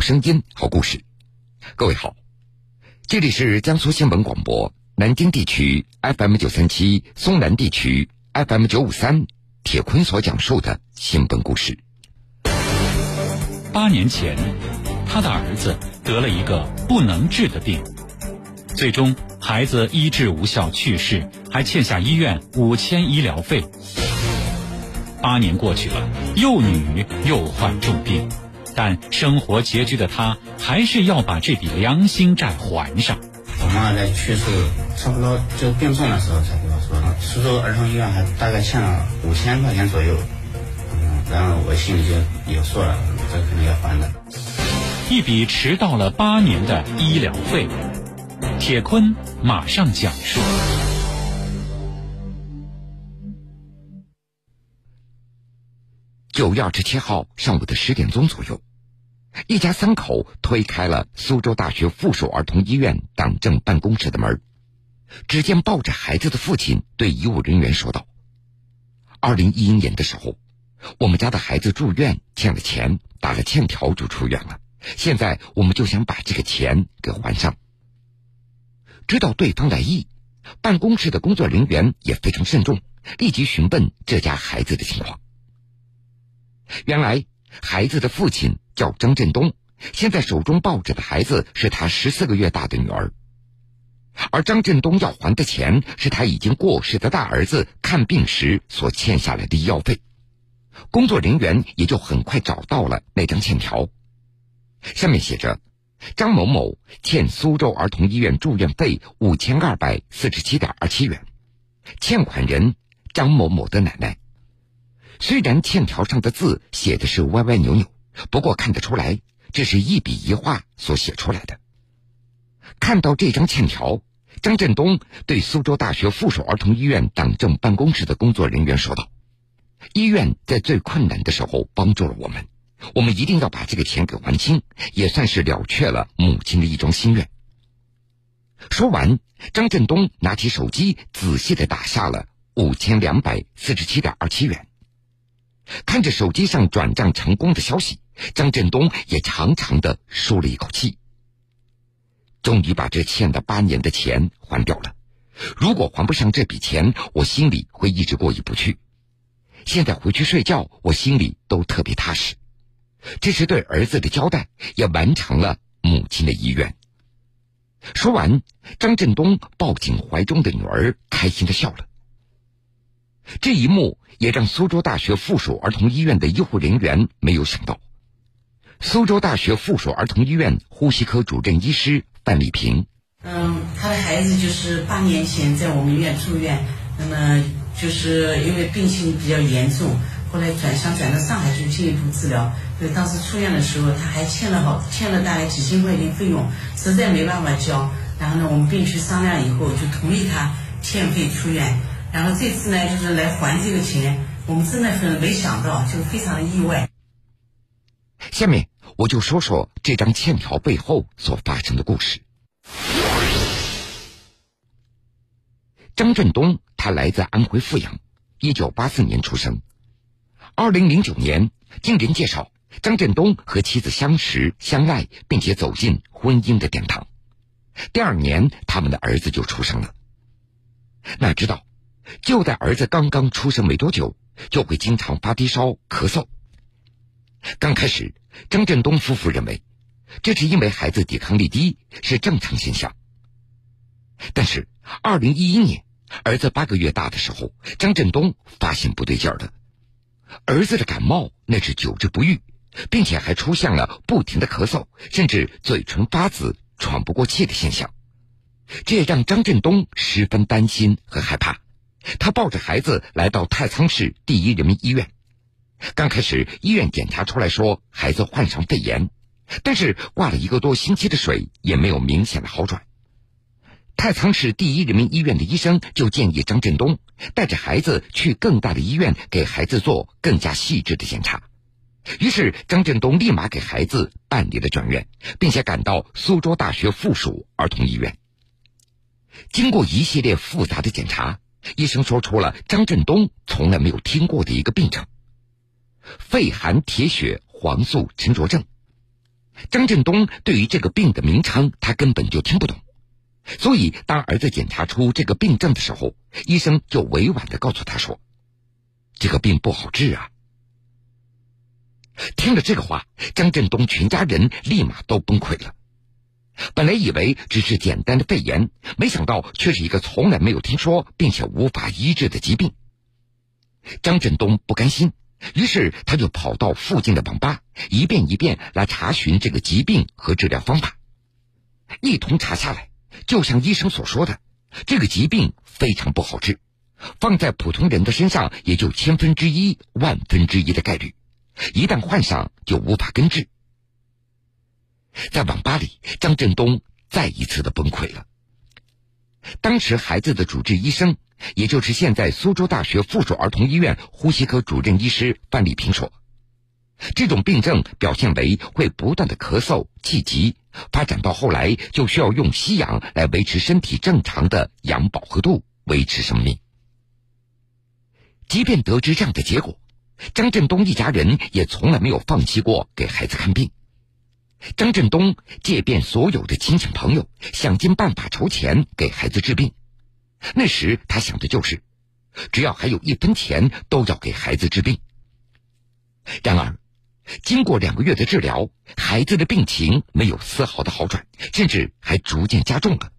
好声音，好故事。各位好，这里是江苏新闻广播南京地区 FM 九三七，松南地区 FM 九五三。铁坤所讲述的新闻故事。八年前，他的儿子得了一个不能治的病，最终孩子医治无效去世，还欠下医院五千医疗费。八年过去了，幼女又患重病，但生活拮据的他还是要把这笔良心债还上。我妈在去世差不多就病重的时候才跟我说，苏州儿童医院还大概欠了五千块钱左右，嗯，然后我心里就有数了，这肯定要还的。一笔迟到了八年的医疗费，铁坤马上讲述。九月二十七号上午的十点钟左右，一家三口推开了苏州大学附属儿童医院党政办公室的门。只见抱着孩子的父亲对医务人员说道：“二零一一年的时候，我们家的孩子住院欠了钱，打了欠条就出院了。现在我们就想把这个钱给还上。”知道对方来意，办公室的工作人员也非常慎重，立即询问这家孩子的情况。原来，孩子的父亲叫张振东，现在手中抱着的孩子是他十四个月大的女儿，而张振东要还的钱是他已经过世的大儿子看病时所欠下来的医药费。工作人员也就很快找到了那张欠条，上面写着：“张某某欠苏州儿童医院住院费五千二百四十七点二七元，欠款人张某某的奶奶。”虽然欠条上的字写的是歪歪扭扭，不过看得出来，这是一笔一画所写出来的。看到这张欠条，张振东对苏州大学附属儿童医院党政办公室的工作人员说道：“医院在最困难的时候帮助了我们，我们一定要把这个钱给还清，也算是了却了母亲的一桩心愿。”说完，张振东拿起手机，仔细的打下了五千两百四十七点二七元。看着手机上转账成功的消息，张振东也长长的舒了一口气。终于把这欠了八年的钱还掉了。如果还不上这笔钱，我心里会一直过意不去。现在回去睡觉，我心里都特别踏实。这是对儿子的交代，也完成了母亲的遗愿。说完，张振东抱紧怀中的女儿，开心的笑了。这一幕也让苏州大学附属儿童医院的医护人员没有想到。苏州大学附属儿童医院呼吸科主任医师范丽萍，嗯，他的孩子就是八年前在我们医院住院，那么就是因为病情比较严重，后来转乡转到上海去进一步治疗。因为当时出院的时候，他还欠了好欠了大概几千块钱费用，实在没办法交。然后呢，我们病区商量以后，就同意他欠费出院。然后这次呢，就是来还这个钱，我们真的是没想到，就非常的意外。下面我就说说这张欠条背后所发生的故事。张振东，他来自安徽阜阳，一九八四年出生。二零零九年，经人介绍，张振东和妻子相识、相爱，并且走进婚姻的殿堂。第二年，他们的儿子就出生了。哪知道？就在儿子刚刚出生没多久，就会经常发低烧、咳嗽。刚开始，张振东夫妇认为这是因为孩子抵抗力低，是正常现象。但是，二零一一年，儿子八个月大的时候，张振东发现不对劲儿了。儿子的感冒那是久治不愈，并且还出现了不停的咳嗽，甚至嘴唇发紫、喘不过气的现象。这也让张振东十分担心和害怕。他抱着孩子来到太仓市第一人民医院。刚开始，医院检查出来说孩子患上肺炎，但是挂了一个多星期的水也没有明显的好转。太仓市第一人民医院的医生就建议张振东带着孩子去更大的医院给孩子做更加细致的检查。于是，张振东立马给孩子办理了转院，并且赶到苏州大学附属儿童医院。经过一系列复杂的检查。医生说出了张振东从来没有听过的一个病症——肺寒铁血黄素沉着症。张振东对于这个病的名称他根本就听不懂，所以当儿子检查出这个病症的时候，医生就委婉的告诉他说：“这个病不好治啊。”听了这个话，张振东全家人立马都崩溃了。本来以为只是简单的肺炎，没想到却是一个从来没有听说并且无法医治的疾病。张振东不甘心，于是他就跑到附近的网吧，一遍一遍来查询这个疾病和治疗方法。一通查下来，就像医生所说的，这个疾病非常不好治，放在普通人的身上也就千分之一、万分之一的概率，一旦患上就无法根治。在网吧里，张振东再一次的崩溃了。当时孩子的主治医生，也就是现在苏州大学附属儿童医院呼吸科主任医师范丽萍说：“这种病症表现为会不断的咳嗽、气急，发展到后来就需要用吸氧来维持身体正常的氧饱和度，维持生命。”即便得知这样的结果，张振东一家人也从来没有放弃过给孩子看病。张振东借遍所有的亲戚朋友，想尽办法筹钱给孩子治病。那时他想的就是，只要还有一分钱，都要给孩子治病。然而，经过两个月的治疗，孩子的病情没有丝毫的好转，甚至还逐渐加重了。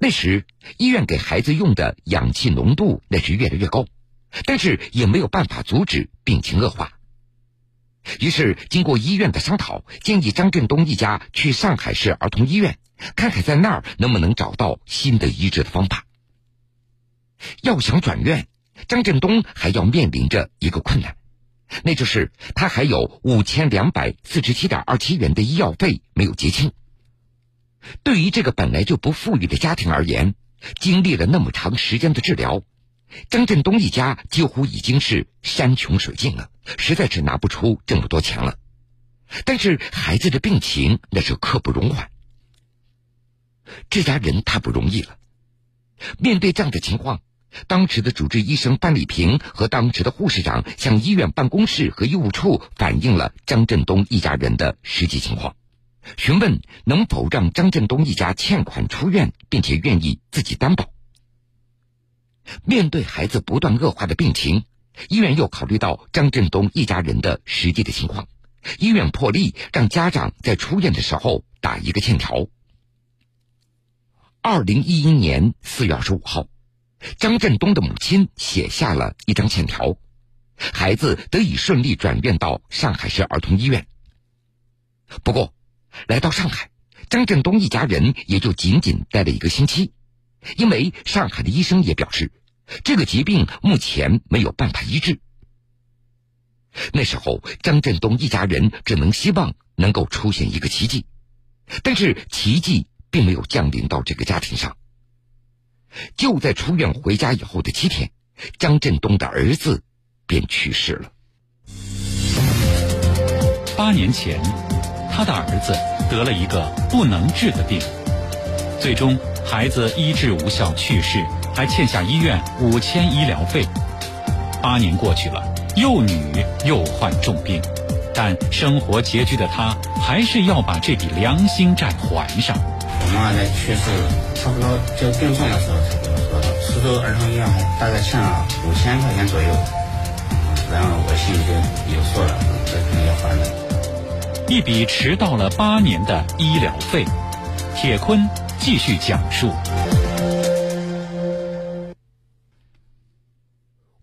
那时医院给孩子用的氧气浓度那是越来越高，但是也没有办法阻止病情恶化。于是，经过医院的商讨，建议张振东一家去上海市儿童医院，看看在那儿能不能找到新的医治的方法。要想转院，张振东还要面临着一个困难，那就是他还有五千两百四十七点二七元的医药费没有结清。对于这个本来就不富裕的家庭而言，经历了那么长时间的治疗。张振东一家几乎已经是山穷水尽了，实在是拿不出这么多钱了。但是孩子的病情那是刻不容缓，这家人太不容易了。面对这样的情况，当时的主治医生范丽萍和当时的护士长向医院办公室和医务处反映了张振东一家人的实际情况，询问能否让张振东一家欠款出院，并且愿意自己担保。面对孩子不断恶化的病情，医院又考虑到张振东一家人的实际的情况，医院破例让家长在出院的时候打一个欠条。二零一一年四月二十五号，张振东的母亲写下了一张欠条，孩子得以顺利转院到上海市儿童医院。不过，来到上海，张振东一家人也就仅仅待了一个星期。因为上海的医生也表示，这个疾病目前没有办法医治。那时候，张振东一家人只能希望能够出现一个奇迹，但是奇迹并没有降临到这个家庭上。就在出院回家以后的七天，张振东的儿子便去世了。八年前，他的儿子得了一个不能治的病，最终。孩子医治无效去世，还欠下医院五千医疗费。八年过去了，幼女又患重病，但生活拮据的他还是要把这笔良心债还上。我妈妈在去世差不多就病重的时候才跟我说的，苏州儿童医院还大概欠了五千块钱左右，然后我心里就有数了，这肯定要还的。一笔迟到了八年的医疗费，铁坤。继续讲述。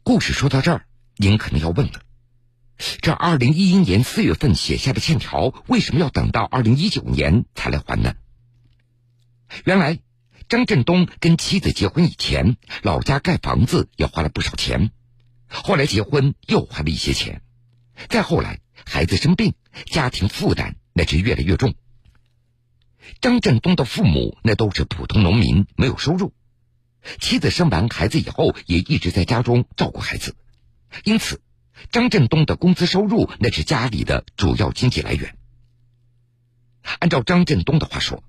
故事说到这儿，您可能要问了：这二零一一年四月份写下的欠条，为什么要等到二零一九年才来还呢？原来，张振东跟妻子结婚以前，老家盖房子也花了不少钱，后来结婚又花了一些钱，再后来孩子生病，家庭负担那是越来越重。张振东的父母那都是普通农民，没有收入。妻子生完孩子以后，也一直在家中照顾孩子，因此，张振东的工资收入那是家里的主要经济来源。按照张振东的话说，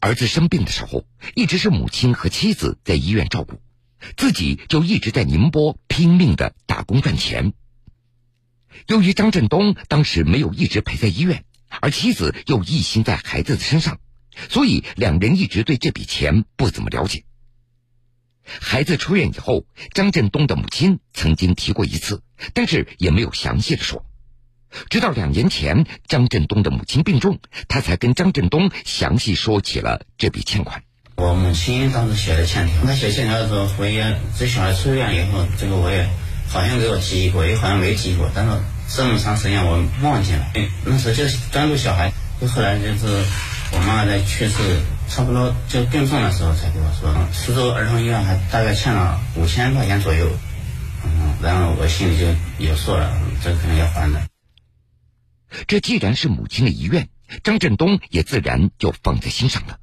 儿子生病的时候，一直是母亲和妻子在医院照顾，自己就一直在宁波拼命的打工赚钱。由于张振东当时没有一直陪在医院。而妻子又一心在孩子的身上，所以两人一直对这笔钱不怎么了解。孩子出院以后，张振东的母亲曾经提过一次，但是也没有详细的说。直到两年前，张振东的母亲病重，他才跟张振东详细说起了这笔欠款。我母亲当时写的欠条，她写欠条的时候，回言这小孩出院以后，这个我也好像给我提过，也好像没提过，但是这么长时间我忘记了。那时候就是专注小孩，就后来就是我妈妈在去世，差不多就病重的时候才跟我说，苏州儿童医院还大概欠了五千块钱左右。嗯，然后我心里就有数了，这肯定要还的。这既然是母亲的遗愿，张振东也自然就放在心上了。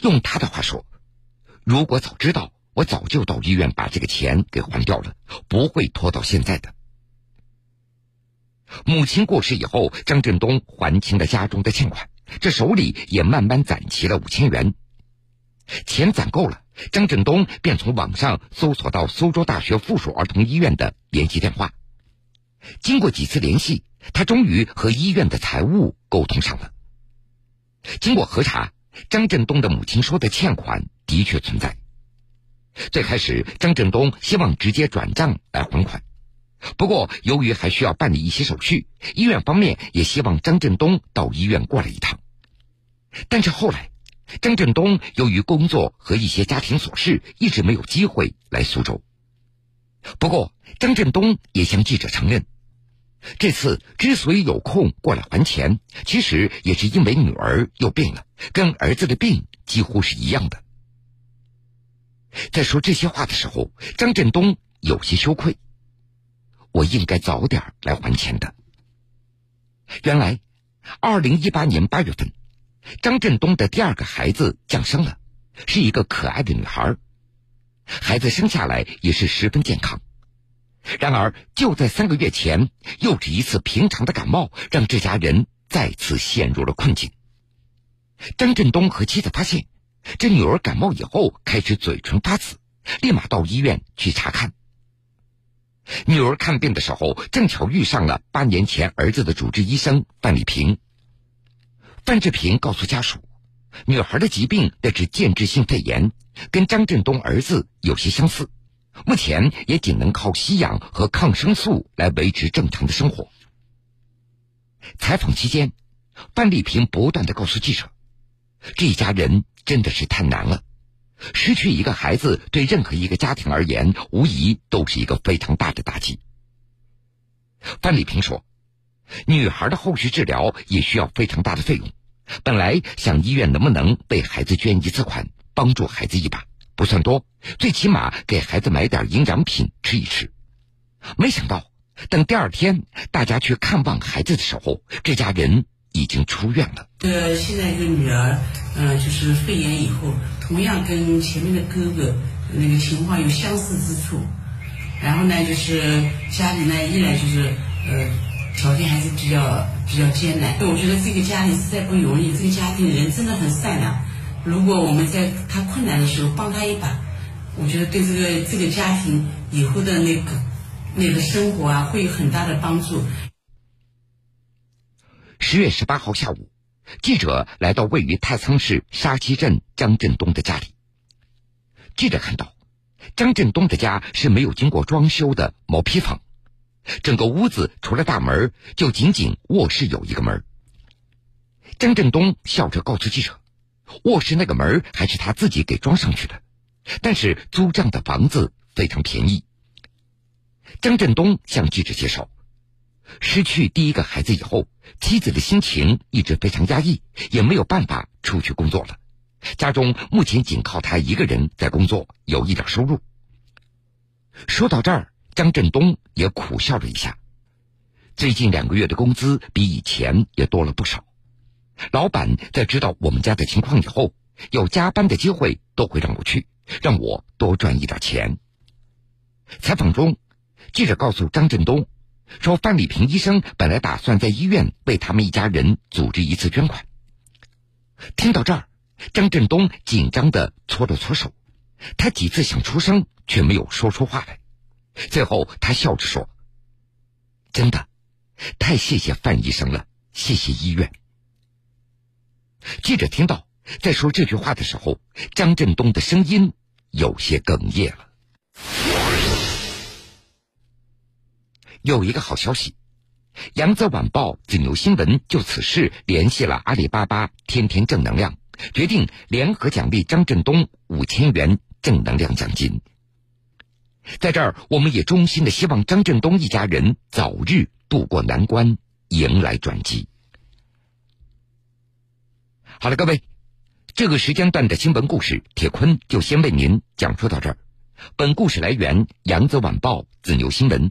用他的话说：“如果早知道，我早就到医院把这个钱给还掉了，不会拖到现在的。”母亲过世以后，张振东还清了家中的欠款，这手里也慢慢攒齐了五千元。钱攒够了，张振东便从网上搜索到苏州大学附属儿童医院的联系电话。经过几次联系，他终于和医院的财务沟通上了。经过核查，张振东的母亲说的欠款的确存在。最开始，张振东希望直接转账来还款，不过由于还需要办理一些手续，医院方面也希望张振东到医院过来一趟。但是后来，张振东由于工作和一些家庭琐事，一直没有机会来苏州。不过，张振东也向记者承认。这次之所以有空过来还钱，其实也是因为女儿又病了，跟儿子的病几乎是一样的。在说这些话的时候，张振东有些羞愧。我应该早点来还钱的。原来，二零一八年八月份，张振东的第二个孩子降生了，是一个可爱的女孩，孩子生下来也是十分健康。然而，就在三个月前，又是一次平常的感冒，让这家人再次陷入了困境。张振东和妻子发现，这女儿感冒以后开始嘴唇发紫，立马到医院去查看。女儿看病的时候，正巧遇上了八年前儿子的主治医生范丽萍。范志平告诉家属，女孩的疾病那是间质性肺炎，跟张振东儿子有些相似。目前也仅能靠吸氧和抗生素来维持正常的生活。采访期间，范丽萍不断的告诉记者：“这一家人真的是太难了，失去一个孩子对任何一个家庭而言，无疑都是一个非常大的打击。”范丽萍说：“女孩的后续治疗也需要非常大的费用，本来想医院能不能为孩子捐一次款，帮助孩子一把。”不算多，最起码给孩子买点营养品吃一吃。没想到，等第二天大家去看望孩子的时候，这家人已经出院了。呃，现在一个女儿，嗯，就是肺炎以后，同样跟前面的哥哥那个情况有相似之处。然后呢，就是家里呢依然就是呃条件还是比较比较艰难。我觉得这个家里实在不容易，这个家庭人真的很善良。如果我们在他困难的时候帮他一把，我觉得对这个这个家庭以后的那个那个生活啊，会有很大的帮助。十月十八号下午，记者来到位于太仓市沙溪镇张振东的家里。记者看到，张振东的家是没有经过装修的毛坯房，整个屋子除了大门，就仅仅卧室有一个门。张振东笑着告诉记者。卧室那个门还是他自己给装上去的，但是租这样的房子非常便宜。张振东向记者介绍，失去第一个孩子以后，妻子的心情一直非常压抑，也没有办法出去工作了。家中目前仅靠他一个人在工作，有一点收入。说到这儿，张振东也苦笑了一下，最近两个月的工资比以前也多了不少。老板在知道我们家的情况以后，有加班的机会都会让我去，让我多赚一点钱。采访中，记者告诉张振东，说范丽萍医生本来打算在医院为他们一家人组织一次捐款。听到这儿，张振东紧张的搓了搓手，他几次想出声，却没有说出话来。最后，他笑着说：“真的，太谢谢范医生了。”谢谢医院。记者听到在说这句话的时候，张振东的声音有些哽咽了。有一个好消息，扬子晚报、紫牛新闻就此事联系了阿里巴巴天天正能量，决定联合奖励张振东五千元正能量奖金。在这儿，我们也衷心的希望张振东一家人早日渡过难关，迎来转机。好了，各位，这个时间段的新闻故事，铁坤就先为您讲述到这儿。本故事来源《扬子晚报》紫牛新闻。